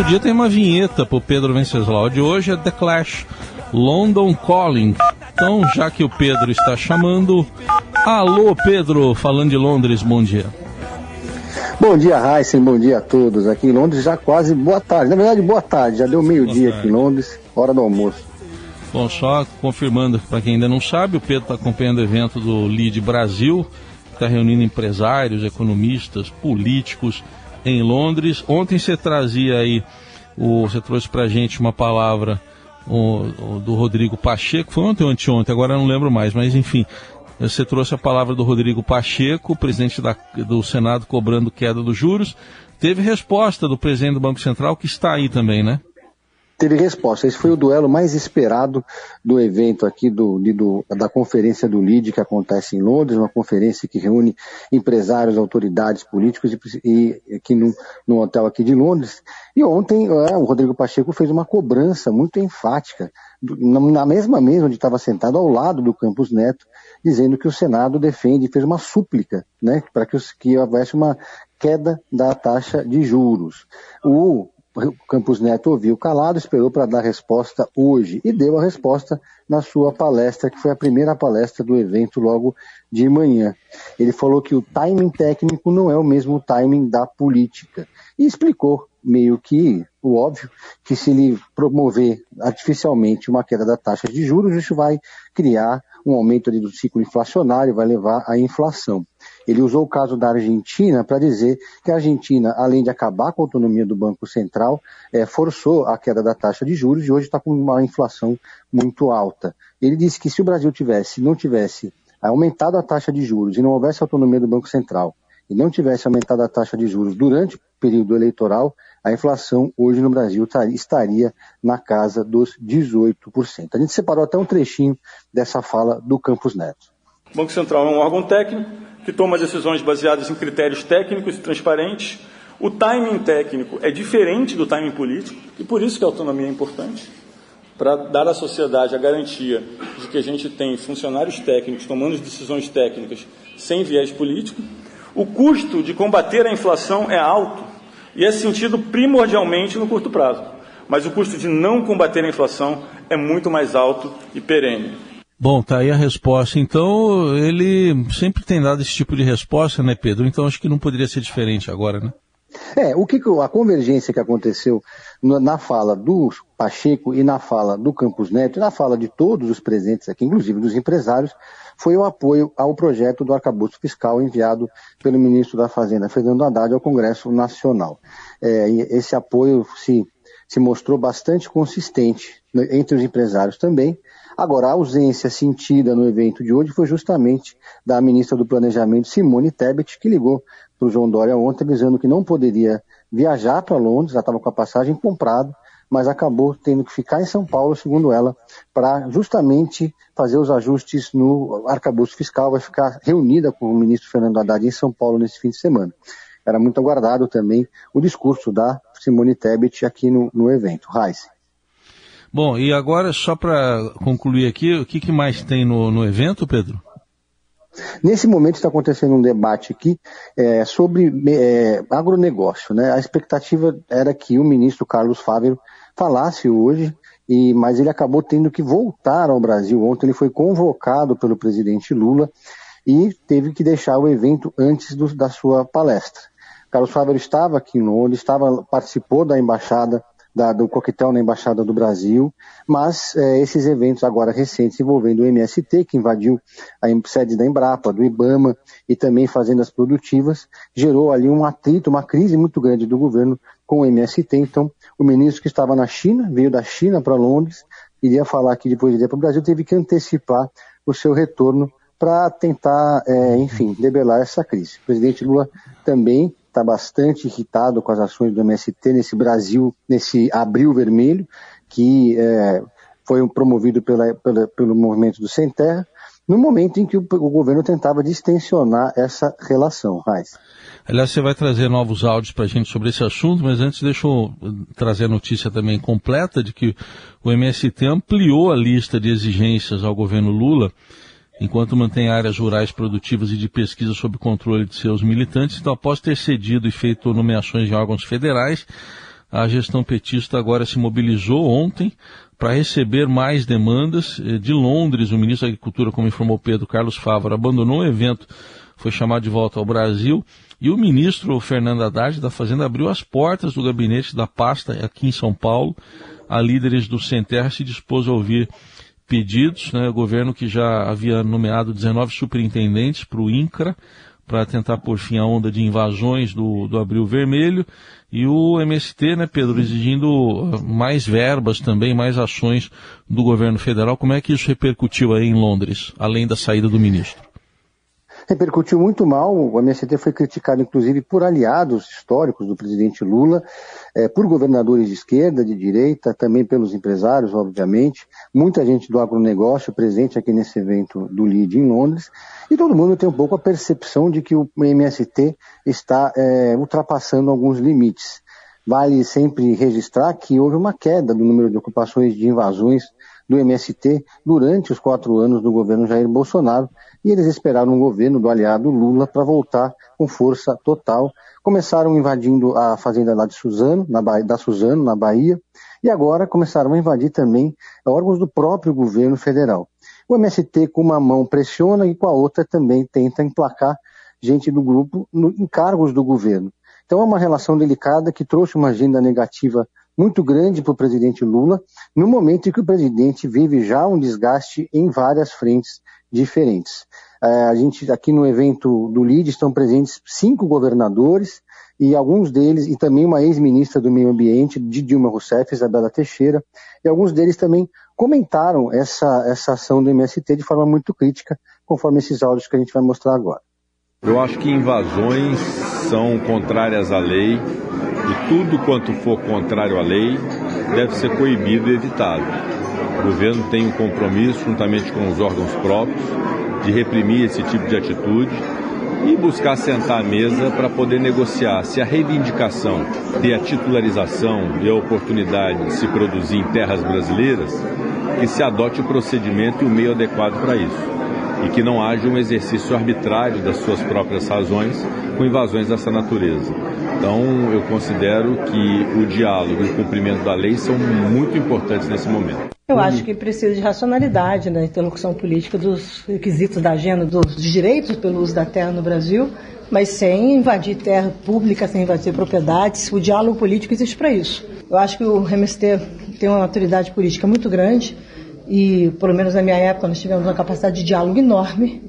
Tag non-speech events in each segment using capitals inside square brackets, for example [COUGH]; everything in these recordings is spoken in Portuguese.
Todo dia tem uma vinheta pro Pedro Venceslau. De hoje é The Clash, London Calling. Então, já que o Pedro está chamando, alô Pedro, falando de Londres, bom dia. Bom dia, Heisen, bom dia a todos. Aqui em Londres já quase boa tarde. Na verdade, boa tarde, já deu meio-dia aqui em Londres, hora do almoço. Bom, só confirmando para quem ainda não sabe, o Pedro está acompanhando o evento do LEAD Brasil, está reunindo empresários, economistas, políticos em Londres. Ontem você trazia aí, o, você trouxe para gente uma palavra o, o, do Rodrigo Pacheco, foi ontem ou anteontem, agora não lembro mais, mas enfim, você trouxe a palavra do Rodrigo Pacheco, presidente da, do Senado cobrando queda dos juros. Teve resposta do presidente do Banco Central, que está aí também, né? Teve resposta. Esse foi o duelo mais esperado do evento aqui do, do, da conferência do LID que acontece em Londres, uma conferência que reúne empresários, autoridades, políticos e, e aqui no, no, hotel aqui de Londres. E ontem é, o Rodrigo Pacheco fez uma cobrança muito enfática na mesma mesa onde estava sentado ao lado do Campos Neto, dizendo que o Senado defende, fez uma súplica, né, para que, que houvesse uma queda da taxa de juros. O Campos Neto ouviu calado, esperou para dar resposta hoje e deu a resposta na sua palestra, que foi a primeira palestra do evento logo de manhã. Ele falou que o timing técnico não é o mesmo timing da política e explicou meio que o óbvio que se ele promover artificialmente uma queda da taxa de juros, isso vai criar um aumento ali do ciclo inflacionário, vai levar à inflação. Ele usou o caso da Argentina para dizer que a Argentina, além de acabar com a autonomia do Banco Central, é, forçou a queda da taxa de juros e hoje está com uma inflação muito alta. Ele disse que se o Brasil tivesse, não tivesse aumentado a taxa de juros e não houvesse autonomia do Banco Central e não tivesse aumentado a taxa de juros durante o período eleitoral, a inflação hoje no Brasil estaria na casa dos 18%. A gente separou até um trechinho dessa fala do Campos Neto. O Banco Central é um órgão técnico que toma decisões baseadas em critérios técnicos e transparentes. O timing técnico é diferente do timing político e por isso que a autonomia é importante para dar à sociedade a garantia de que a gente tem funcionários técnicos tomando decisões técnicas sem viés político. O custo de combater a inflação é alto e é sentido primordialmente no curto prazo, mas o custo de não combater a inflação é muito mais alto e perene. Bom, tá aí a resposta. Então, ele sempre tem dado esse tipo de resposta, né, Pedro? Então, acho que não poderia ser diferente agora, né? É, o que a convergência que aconteceu na fala do Pacheco e na fala do Campos Neto e na fala de todos os presentes aqui, inclusive dos empresários, foi o apoio ao projeto do arcabouço fiscal enviado pelo ministro da Fazenda, Fernando Haddad, ao Congresso Nacional. É, esse apoio se, se mostrou bastante consistente entre os empresários também, Agora, a ausência sentida no evento de hoje foi justamente da ministra do Planejamento, Simone Tebet, que ligou para o João Dória ontem, avisando que não poderia viajar para Londres, já estava com a passagem comprada, mas acabou tendo que ficar em São Paulo, segundo ela, para justamente fazer os ajustes no arcabouço fiscal, vai ficar reunida com o ministro Fernando Haddad em São Paulo nesse fim de semana. Era muito aguardado também o discurso da Simone Tebet aqui no, no evento. Raiz. Bom, e agora, só para concluir aqui, o que, que mais tem no, no evento, Pedro? Nesse momento está acontecendo um debate aqui é, sobre é, agronegócio. Né? A expectativa era que o ministro Carlos Fávero falasse hoje, e, mas ele acabou tendo que voltar ao Brasil. Ontem ele foi convocado pelo presidente Lula e teve que deixar o evento antes do, da sua palestra. Carlos Fávero estava aqui em Londres, estava, participou da embaixada da, do coquetel na Embaixada do Brasil, mas é, esses eventos agora recentes envolvendo o MST, que invadiu a sede da Embrapa, do IBAMA e também fazendas produtivas, gerou ali um atrito, uma crise muito grande do governo com o MST. Então, o ministro que estava na China, veio da China para Londres, iria falar que depois de ir para o Brasil, teve que antecipar o seu retorno para tentar, é, enfim, debelar essa crise. O presidente Lula também está bastante irritado com as ações do MST nesse Brasil, nesse abril vermelho, que é, foi promovido pela, pela, pelo movimento do Sem Terra, no momento em que o, o governo tentava distensionar essa relação. Raiz. Aliás, você vai trazer novos áudios para a gente sobre esse assunto, mas antes deixa eu trazer a notícia também completa de que o MST ampliou a lista de exigências ao governo Lula enquanto mantém áreas rurais produtivas e de pesquisa sob controle de seus militantes. Então, após ter cedido e feito nomeações em órgãos federais, a gestão petista agora se mobilizou ontem para receber mais demandas. Eh, de Londres, o ministro da Agricultura, como informou Pedro Carlos Fávaro, abandonou o evento, foi chamado de volta ao Brasil. E o ministro Fernando Haddad da Fazenda abriu as portas do gabinete da pasta aqui em São Paulo. A líderes do Centerra se dispôs a ouvir pedidos, né, o governo que já havia nomeado 19 superintendentes para o INCRA, para tentar pôr fim à onda de invasões do, do Abril Vermelho, e o MST, né, Pedro, exigindo uh, mais verbas também, mais ações do governo federal. Como é que isso repercutiu aí em Londres, além da saída do ministro? Repercutiu muito mal. O MST foi criticado, inclusive, por aliados históricos do presidente Lula, é, por governadores de esquerda, de direita, também pelos empresários, obviamente. Muita gente do agronegócio presente aqui nesse evento do LID em Londres. E todo mundo tem um pouco a percepção de que o MST está é, ultrapassando alguns limites. Vale sempre registrar que houve uma queda do número de ocupações de invasões do MST durante os quatro anos do governo Jair Bolsonaro, e eles esperaram um governo do aliado Lula para voltar com força total. Começaram invadindo a fazenda lá de Suzano, na Bahia, da Suzano, na Bahia, e agora começaram a invadir também órgãos do próprio governo federal. O MST com uma mão pressiona e com a outra também tenta emplacar gente do grupo no, em cargos do governo. Então é uma relação delicada que trouxe uma agenda negativa muito grande para o presidente Lula, no momento em que o presidente vive já um desgaste em várias frentes diferentes. É, a gente aqui no evento do LID estão presentes cinco governadores e alguns deles, e também uma ex-ministra do Meio Ambiente, de Dilma Rousseff, Isabela Teixeira, e alguns deles também comentaram essa, essa ação do MST de forma muito crítica, conforme esses áudios que a gente vai mostrar agora. Eu acho que invasões são contrárias à lei e tudo quanto for contrário à lei deve ser coibido e evitado. O governo tem um compromisso, juntamente com os órgãos próprios, de reprimir esse tipo de atitude e buscar sentar à mesa para poder negociar se a reivindicação de a titularização e a oportunidade de se produzir em terras brasileiras, que se adote o procedimento e o meio adequado para isso. E que não haja um exercício arbitrário das suas próprias razões com invasões dessa natureza. Então, eu considero que o diálogo e o cumprimento da lei são muito importantes nesse momento. Eu acho que precisa de racionalidade na interlocução política dos requisitos da agenda dos direitos pelo uso da terra no Brasil, mas sem invadir terra pública, sem invadir propriedades. O diálogo político existe para isso. Eu acho que o MST tem uma maturidade política muito grande e, pelo menos na minha época, nós tivemos uma capacidade de diálogo enorme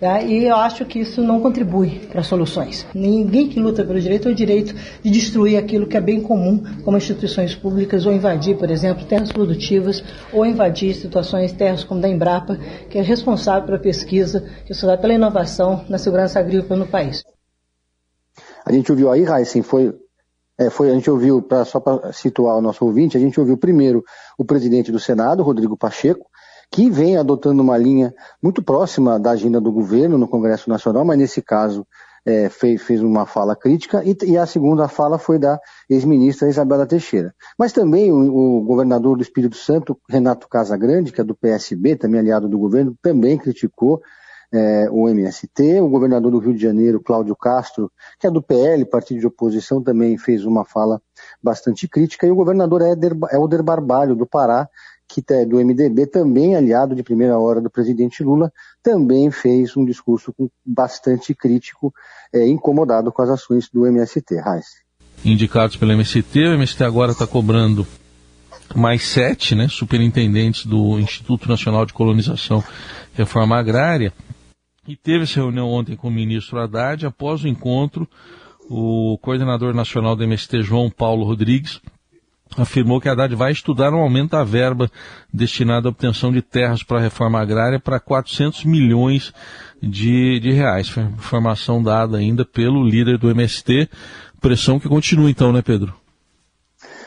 Tá? E eu acho que isso não contribui para soluções. Ninguém que luta pelo direito tem o direito de destruir aquilo que é bem comum, como instituições públicas, ou invadir, por exemplo, terras produtivas, ou invadir situações, terras como da Embrapa, que é responsável pela pesquisa, responsável pela inovação na segurança agrícola no país. A gente ouviu aí, Heisen, foi é, foi, a gente ouviu, pra, só para situar o nosso ouvinte, a gente ouviu primeiro o presidente do Senado, Rodrigo Pacheco, que vem adotando uma linha muito próxima da agenda do governo no Congresso Nacional, mas nesse caso é, fez, fez, uma fala crítica, e, e, a segunda fala foi da ex-ministra Isabela Teixeira. Mas também o, o, governador do Espírito Santo, Renato Casagrande, que é do PSB, também aliado do governo, também criticou é, o MST. O governador do Rio de Janeiro, Cláudio Castro, que é do PL, partido de oposição, também fez uma fala bastante crítica. E o governador Éder, Helder Barbalho, do Pará, que é do MDB, também aliado de primeira hora do presidente Lula, também fez um discurso bastante crítico, é, incomodado com as ações do MST. Raiz. Indicados pelo MST, o MST agora está cobrando mais sete né, superintendentes do Instituto Nacional de Colonização e Reforma Agrária. E teve essa reunião ontem com o ministro Haddad. Após o encontro, o coordenador nacional do MST, João Paulo Rodrigues, afirmou que Haddad vai estudar um aumento da verba destinada à obtenção de terras para a reforma agrária para 400 milhões de, de reais. Foi informação dada ainda pelo líder do MST. Pressão que continua então, né, Pedro?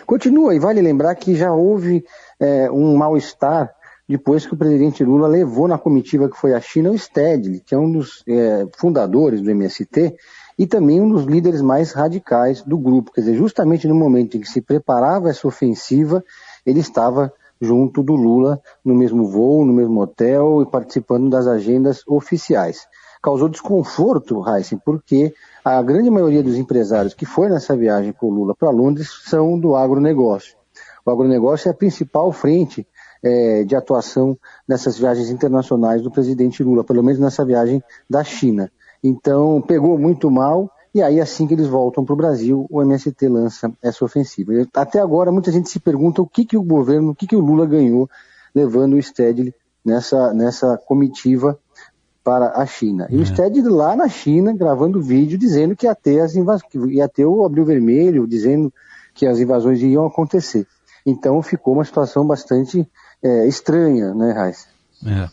Continua, e vale lembrar que já houve é, um mal-estar depois que o presidente Lula levou na comitiva que foi à China o Stedley, que é um dos é, fundadores do MST, e também um dos líderes mais radicais do grupo. Quer dizer, justamente no momento em que se preparava essa ofensiva, ele estava junto do Lula no mesmo voo, no mesmo hotel e participando das agendas oficiais. Causou desconforto, Heisen, porque a grande maioria dos empresários que foi nessa viagem com o Lula para Londres são do agronegócio. O agronegócio é a principal frente é, de atuação nessas viagens internacionais do presidente Lula, pelo menos nessa viagem da China. Então, pegou muito mal, e aí, assim que eles voltam para o Brasil, o MST lança essa ofensiva. Até agora, muita gente se pergunta o que, que o governo, o que, que o Lula ganhou levando o Stedley nessa, nessa comitiva para a China. E o é. Stedley lá na China, gravando vídeo, dizendo que ia ter, as invas... ia ter o Abril Vermelho, dizendo que as invasões iam acontecer. Então ficou uma situação bastante é, estranha, né, Raíssa? É.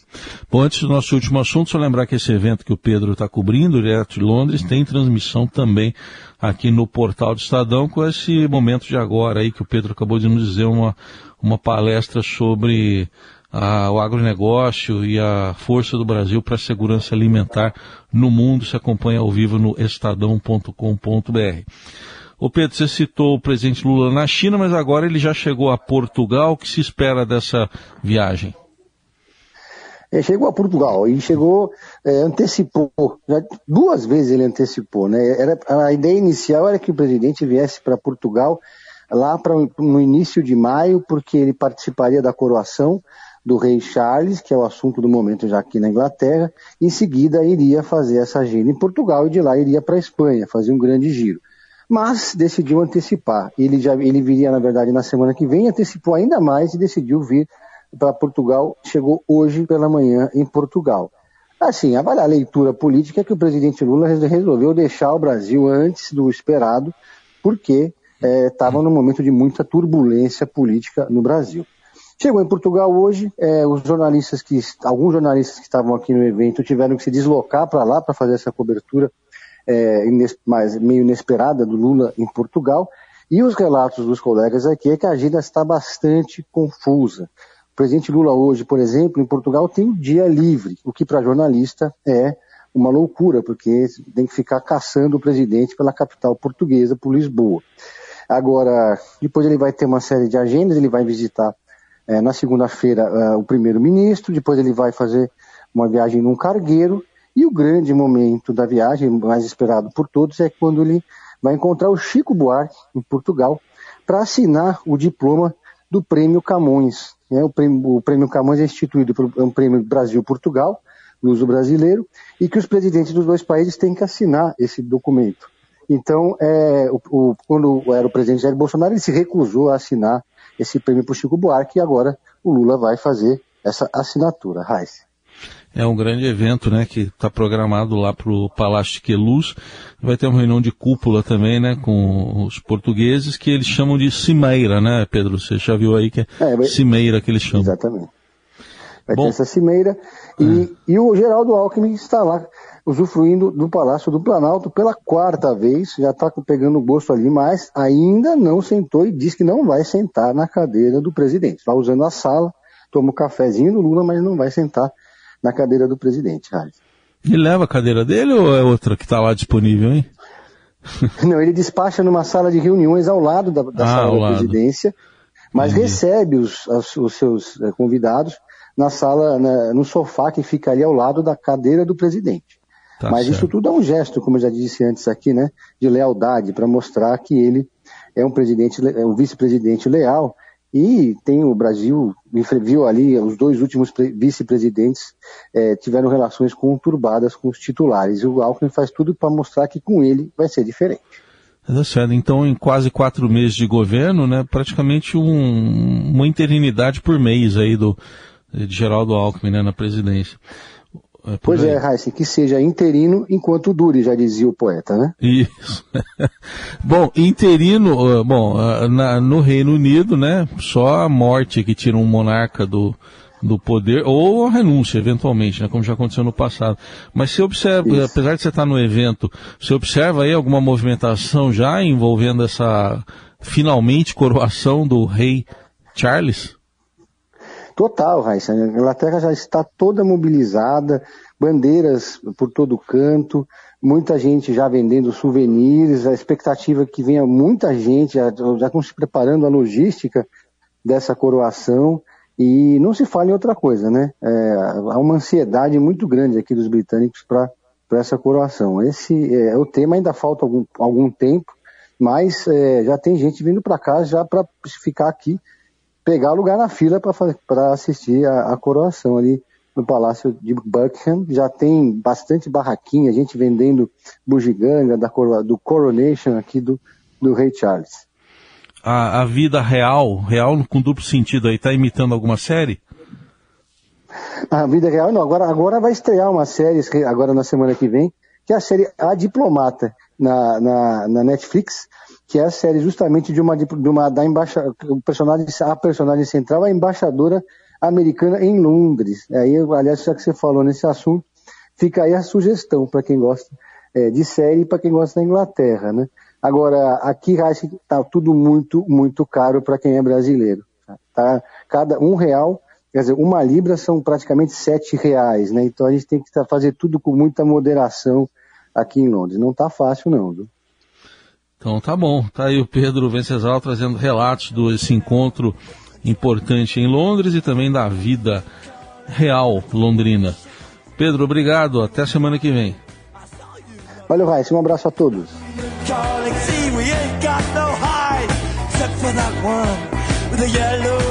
Bom, antes do nosso último assunto, só lembrar que esse evento que o Pedro está cobrindo, direto de Londres, tem transmissão também aqui no portal do Estadão, com esse momento de agora aí que o Pedro acabou de nos dizer, uma, uma palestra sobre a, o agronegócio e a força do Brasil para a segurança alimentar no mundo. Se acompanha ao vivo no estadão.com.br. O Pedro, você citou o presidente Lula na China, mas agora ele já chegou a Portugal. O que se espera dessa viagem? É, chegou a Portugal e chegou, é, antecipou, já duas vezes ele antecipou, né? Era, a ideia inicial era que o presidente viesse para Portugal lá no início de maio, porque ele participaria da coroação do rei Charles, que é o assunto do momento já aqui na Inglaterra, em seguida iria fazer essa agenda em Portugal e de lá iria para a Espanha, fazer um grande giro mas decidiu antecipar. Ele já ele viria, na verdade, na semana que vem, antecipou ainda mais e decidiu vir para Portugal. Chegou hoje pela manhã em Portugal. Assim, a leitura política é que o presidente Lula resolveu deixar o Brasil antes do esperado, porque estava é, num momento de muita turbulência política no Brasil. Chegou em Portugal hoje, é, os jornalistas que, alguns jornalistas que estavam aqui no evento tiveram que se deslocar para lá para fazer essa cobertura é, mais, meio inesperada do Lula em Portugal. E os relatos dos colegas aqui é que a agenda está bastante confusa. O presidente Lula hoje, por exemplo, em Portugal tem um dia livre, o que para jornalista é uma loucura, porque tem que ficar caçando o presidente pela capital portuguesa, por Lisboa. Agora, depois ele vai ter uma série de agendas, ele vai visitar é, na segunda-feira é, o primeiro-ministro, depois ele vai fazer uma viagem num cargueiro, e o grande momento da viagem, mais esperado por todos, é quando ele vai encontrar o Chico Buarque, em Portugal, para assinar o diploma do Prêmio Camões. É, o, prêmio, o, prêmio, Camões é instituído por é um prêmio Brasil-Portugal, do uso brasileiro, e que os presidentes dos dois países têm que assinar esse documento. Então, é, o, o, quando era o presidente Jair Bolsonaro, ele se recusou a assinar esse prêmio para o Chico Buarque, e agora o Lula vai fazer essa assinatura. Raiz. É um grande evento, né, que está programado lá para o Palácio de Queluz. Vai ter uma reunião de cúpula também, né, com os portugueses, que eles chamam de cimeira, né, Pedro? Você já viu aí que é, é cimeira que eles chamam. Exatamente. Vai Bom, ter essa cimeira. E, é. e o Geraldo Alckmin está lá usufruindo do Palácio do Planalto pela quarta vez, já está pegando gosto ali, mas ainda não sentou e diz que não vai sentar na cadeira do presidente. Está usando a sala, toma um cafezinho do Lula, mas não vai sentar na cadeira do presidente, Raiz. Ele leva a cadeira dele ou é outra que está lá disponível, hein? [LAUGHS] Não, ele despacha numa sala de reuniões ao lado da, da ah, sala da lado. presidência, mas Entendi. recebe os, os, os seus eh, convidados na sala, na, no sofá que fica ali ao lado da cadeira do presidente. Tá mas certo. isso tudo é um gesto, como eu já disse antes aqui, né, de lealdade, para mostrar que ele é um presidente, é um vice-presidente leal e tem o Brasil, viu ali, os dois últimos vice-presidentes é, tiveram relações conturbadas com os titulares. E o Alckmin faz tudo para mostrar que com ele vai ser diferente. Tá certo. Então, em quase quatro meses de governo, né, praticamente um, uma interinidade por mês aí do, de Geraldo Alckmin né, na presidência. É pois é, Heisen, que seja interino enquanto dure, já dizia o poeta, né? Isso. [LAUGHS] bom, interino, bom, na, no Reino Unido, né, só a morte que tira um monarca do, do poder, ou a renúncia, eventualmente, né, como já aconteceu no passado. Mas você observa, Isso. apesar de você estar no evento, você observa aí alguma movimentação já envolvendo essa, finalmente, coroação do rei Charles? Total, Raíssa. A Inglaterra já está toda mobilizada, bandeiras por todo canto, muita gente já vendendo souvenirs, a expectativa é que venha muita gente, já, já estão se preparando a logística dessa coroação. E não se fala em outra coisa, né? É, há uma ansiedade muito grande aqui dos britânicos para essa coroação. Esse é, o tema ainda falta algum, algum tempo, mas é, já tem gente vindo para cá já para ficar aqui, pegar lugar na fila para assistir a, a, coroação ali no Palácio de Buckingham. Já tem bastante barraquinha, gente vendendo bugiganga da, do Coronation aqui do, do Rei Charles a, a vida real, real com duplo sentido aí, tá imitando alguma série? A vida real não, agora, agora vai estrear uma série, agora na semana que vem, que é a série A Diplomata, na, na, na Netflix, que é a série justamente de uma, de uma da embaixada, o personagem, a personagem central, a embaixadora americana em Londres. Aí, aliás, já que você falou nesse assunto, fica aí a sugestão para quem gosta é, de série e para quem gosta da Inglaterra, né? Agora, aqui acho que está tudo muito, muito caro para quem é brasileiro. Tá? Cada um real, quer dizer, uma libra são praticamente sete reais, né? Então a gente tem que fazer tudo com muita moderação aqui em Londres. Não está fácil não, viu? Então tá bom. Tá aí o Pedro Venceslau trazendo relatos desse encontro importante em Londres e também da vida real londrina. Pedro, obrigado. Até a semana que vem. Valeu, Raíssa. Um abraço a todos. calling, see we ain't got no hide except for that one with the yellowy